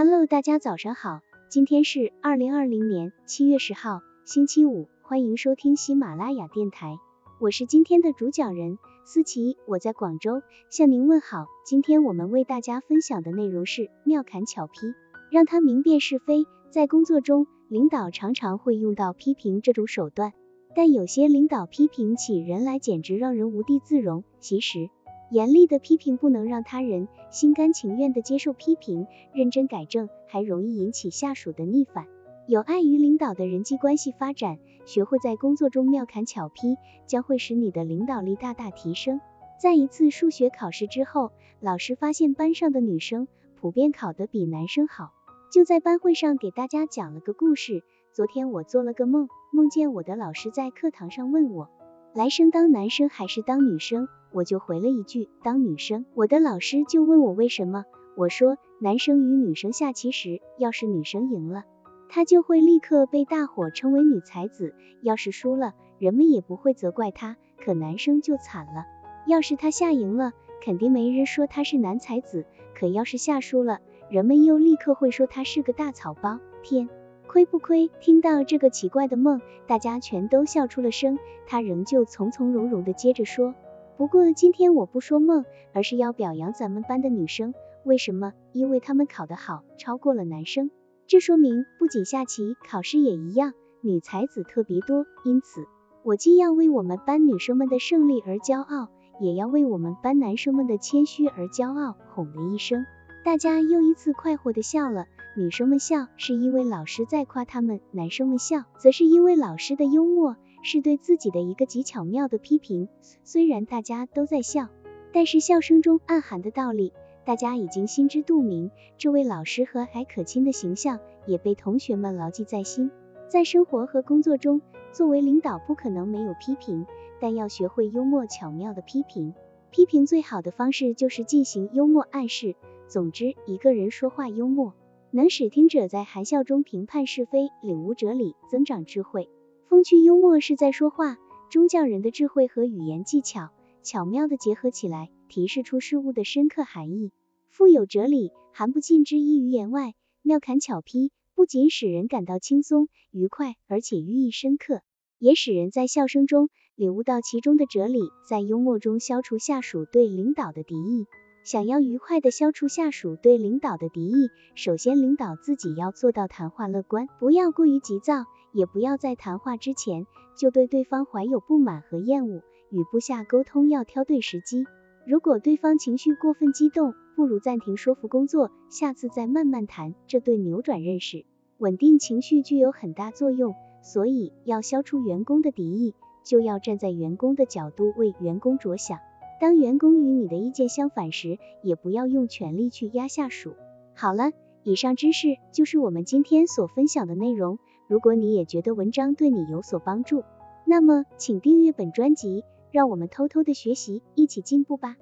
Hello，大家早上好，今天是二零二零年七月十号，星期五，欢迎收听喜马拉雅电台，我是今天的主讲人思琪，我在广州向您问好。今天我们为大家分享的内容是妙砍巧批，让他明辨是非。在工作中，领导常常会用到批评这种手段，但有些领导批评起人来简直让人无地自容。其实，严厉的批评不能让他人心甘情愿的接受批评，认真改正，还容易引起下属的逆反，有碍于领导的人际关系发展。学会在工作中妙砍巧批，将会使你的领导力大大提升。在一次数学考试之后，老师发现班上的女生普遍考得比男生好。就在班会上给大家讲了个故事。昨天我做了个梦，梦见我的老师在课堂上问我，来生当男生还是当女生？我就回了一句当女生。我的老师就问我为什么，我说男生与女生下棋时，要是女生赢了，他就会立刻被大伙称为女才子；要是输了，人们也不会责怪他，可男生就惨了。要是他下赢了，肯定没人说他是男才子；可要是下输了，人们又立刻会说他是个大草包，天，亏不亏？听到这个奇怪的梦，大家全都笑出了声。他仍旧从从容容的接着说，不过今天我不说梦，而是要表扬咱们班的女生。为什么？因为她们考得好，超过了男生。这说明不仅下棋，考试也一样，女才子特别多。因此，我既要为我们班女生们的胜利而骄傲，也要为我们班男生们的谦虚而骄傲。哄的一声。大家又一次快活的笑了，女生们笑是因为老师在夸他们，男生们笑则是因为老师的幽默是对自己的一个极巧妙的批评。虽然大家都在笑，但是笑声中暗含的道理，大家已经心知肚明。这位老师和蔼可亲的形象也被同学们牢记在心。在生活和工作中，作为领导不可能没有批评，但要学会幽默巧妙的批评。批评最好的方式就是进行幽默暗示。总之，一个人说话幽默，能使听者在含笑中评判是非，领悟哲理，增长智慧。风趣幽默是在说话中将人的智慧和语言技巧巧妙的结合起来，提示出事物的深刻含义，富有哲理，含不尽之意于言外。妙侃巧批不仅使人感到轻松愉快，而且寓意深刻，也使人在笑声中领悟到其中的哲理，在幽默中消除下属对领导的敌意。想要愉快的消除下属对领导的敌意，首先领导自己要做到谈话乐观，不要过于急躁，也不要在谈话之前就对对方怀有不满和厌恶。与部下沟通要挑对时机，如果对方情绪过分激动，不如暂停说服工作，下次再慢慢谈，这对扭转认识、稳定情绪具有很大作用。所以要消除员工的敌意，就要站在员工的角度为员工着想。当员工与你的意见相反时，也不要用权力去压下属。好了，以上知识就是我们今天所分享的内容。如果你也觉得文章对你有所帮助，那么请订阅本专辑，让我们偷偷的学习，一起进步吧。